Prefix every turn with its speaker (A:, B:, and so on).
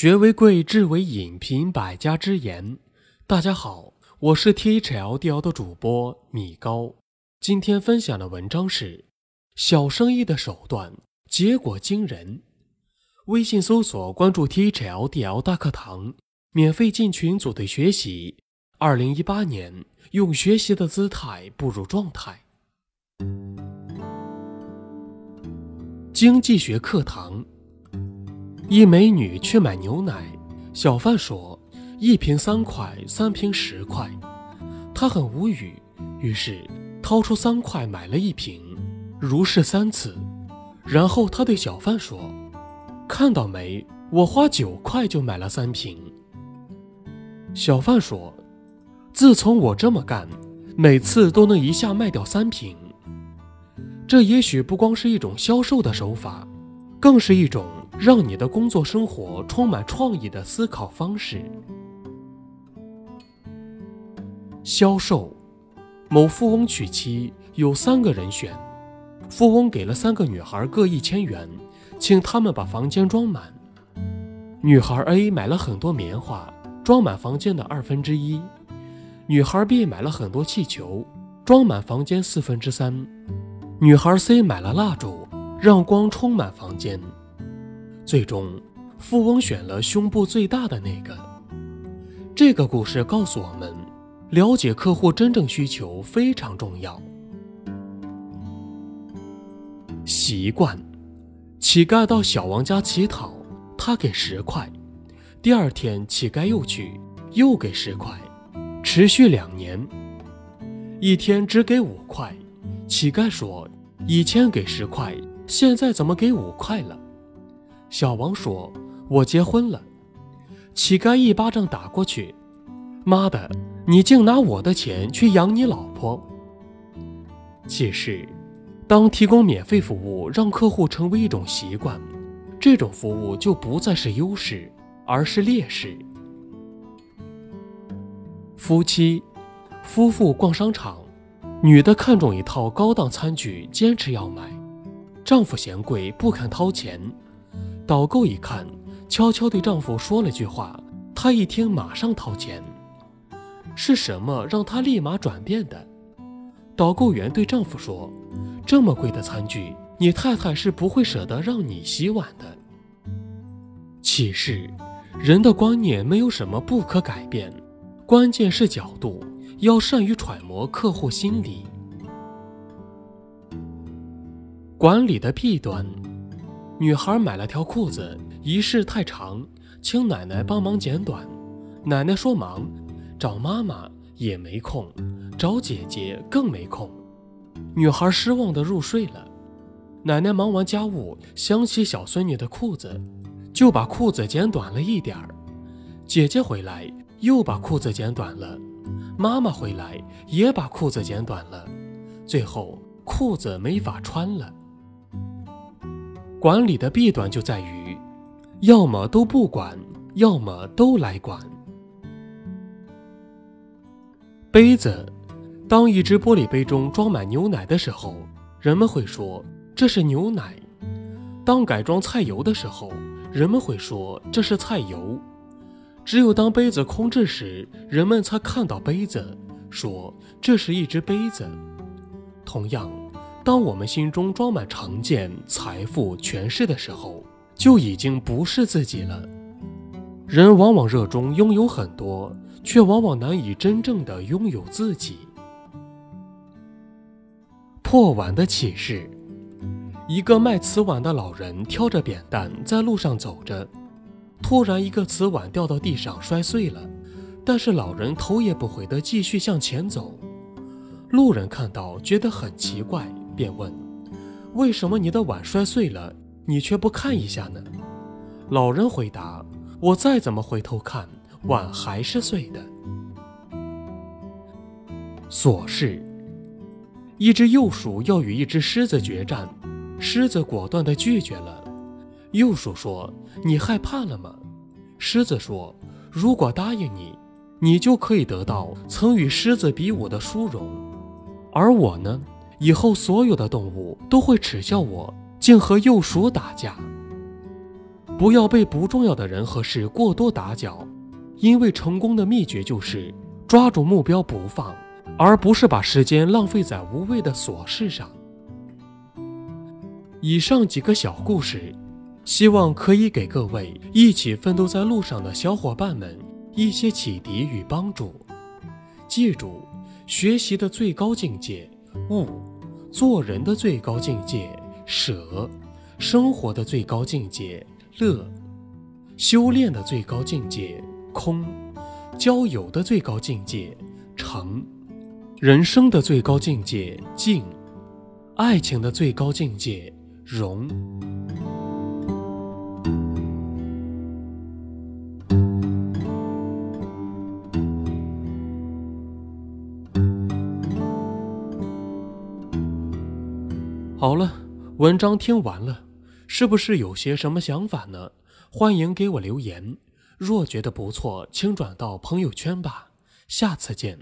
A: 学为贵，智为引，品百家之言。大家好，我是 THLDL 的主播米高。今天分享的文章是：小生意的手段，结果惊人。微信搜索关注 THLDL 大课堂，免费进群组队学习。二零一八年，用学习的姿态步入状态。经济学课堂。一美女去买牛奶，小贩说一瓶三块，三瓶十块。她很无语，于是掏出三块买了一瓶，如是三次。然后她对小贩说：“看到没，我花九块就买了三瓶。”小贩说：“自从我这么干，每次都能一下卖掉三瓶。这也许不光是一种销售的手法，更是一种……”让你的工作生活充满创意的思考方式。销售，某富翁娶妻有三个人选，富翁给了三个女孩各一千元，请他们把房间装满。女孩 A 买了很多棉花，装满房间的二分之一；女孩 B 买了很多气球，装满房间四分之三；女孩 C 买了蜡烛，让光充满房间。最终，富翁选了胸部最大的那个。这个故事告诉我们，了解客户真正需求非常重要。习惯，乞丐到小王家乞讨，他给十块。第二天，乞丐又去，又给十块，持续两年。一天只给五块，乞丐说：“以前给十块，现在怎么给五块了？”小王说：“我结婚了。”乞丐一巴掌打过去：“妈的，你竟拿我的钱去养你老婆！”其实，当提供免费服务让客户成为一种习惯，这种服务就不再是优势，而是劣势。夫妻，夫妇逛商场，女的看中一套高档餐具，坚持要买，丈夫嫌贵，不肯掏钱。导购一看，悄悄对丈夫说了句话，他一听马上掏钱。是什么让他立马转变的？导购员对丈夫说：“这么贵的餐具，你太太是不会舍得让你洗碗的。”启示：人的观念没有什么不可改变，关键是角度，要善于揣摩客户心理。管理的弊端。女孩买了条裤子，一试太长，请奶奶帮忙剪短。奶奶说忙，找妈妈也没空，找姐姐更没空。女孩失望地入睡了。奶奶忙完家务，想起小孙女的裤子，就把裤子剪短了一点儿。姐姐回来又把裤子剪短了，妈妈回来也把裤子剪短了，最后裤子没法穿了。管理的弊端就在于，要么都不管，要么都来管。杯子，当一只玻璃杯中装满牛奶的时候，人们会说这是牛奶；当改装菜油的时候，人们会说这是菜油。只有当杯子空置时，人们才看到杯子，说这是一只杯子。同样。当我们心中装满成见、财富、权势的时候，就已经不是自己了。人往往热衷拥有很多，却往往难以真正的拥有自己。破碗的启示：一个卖瓷碗的老人挑着扁担在路上走着，突然一个瓷碗掉到地上摔碎了，但是老人头也不回地继续向前走。路人看到觉得很奇怪。便问：“为什么你的碗摔碎了，你却不看一下呢？”老人回答：“我再怎么回头看，碗还是碎的。”琐事：一只幼鼠要与一只狮子决战，狮子果断地拒绝了。幼鼠说：“你害怕了吗？”狮子说：“如果答应你，你就可以得到曾与狮子比武的殊荣，而我呢？”以后所有的动物都会耻笑我，竟和幼鼠打架。不要被不重要的人和事过多打搅，因为成功的秘诀就是抓住目标不放，而不是把时间浪费在无谓的琐事上。以上几个小故事，希望可以给各位一起奋斗在路上的小伙伴们一些启迪与帮助。记住，学习的最高境界悟，做人的最高境界舍，生活的最高境界乐，修炼的最高境界空，交友的最高境界成，人生的最高境界静，爱情的最高境界。容。好了，文章听完了，是不是有些什么想法呢？欢迎给我留言。若觉得不错，请转到朋友圈吧。下次见。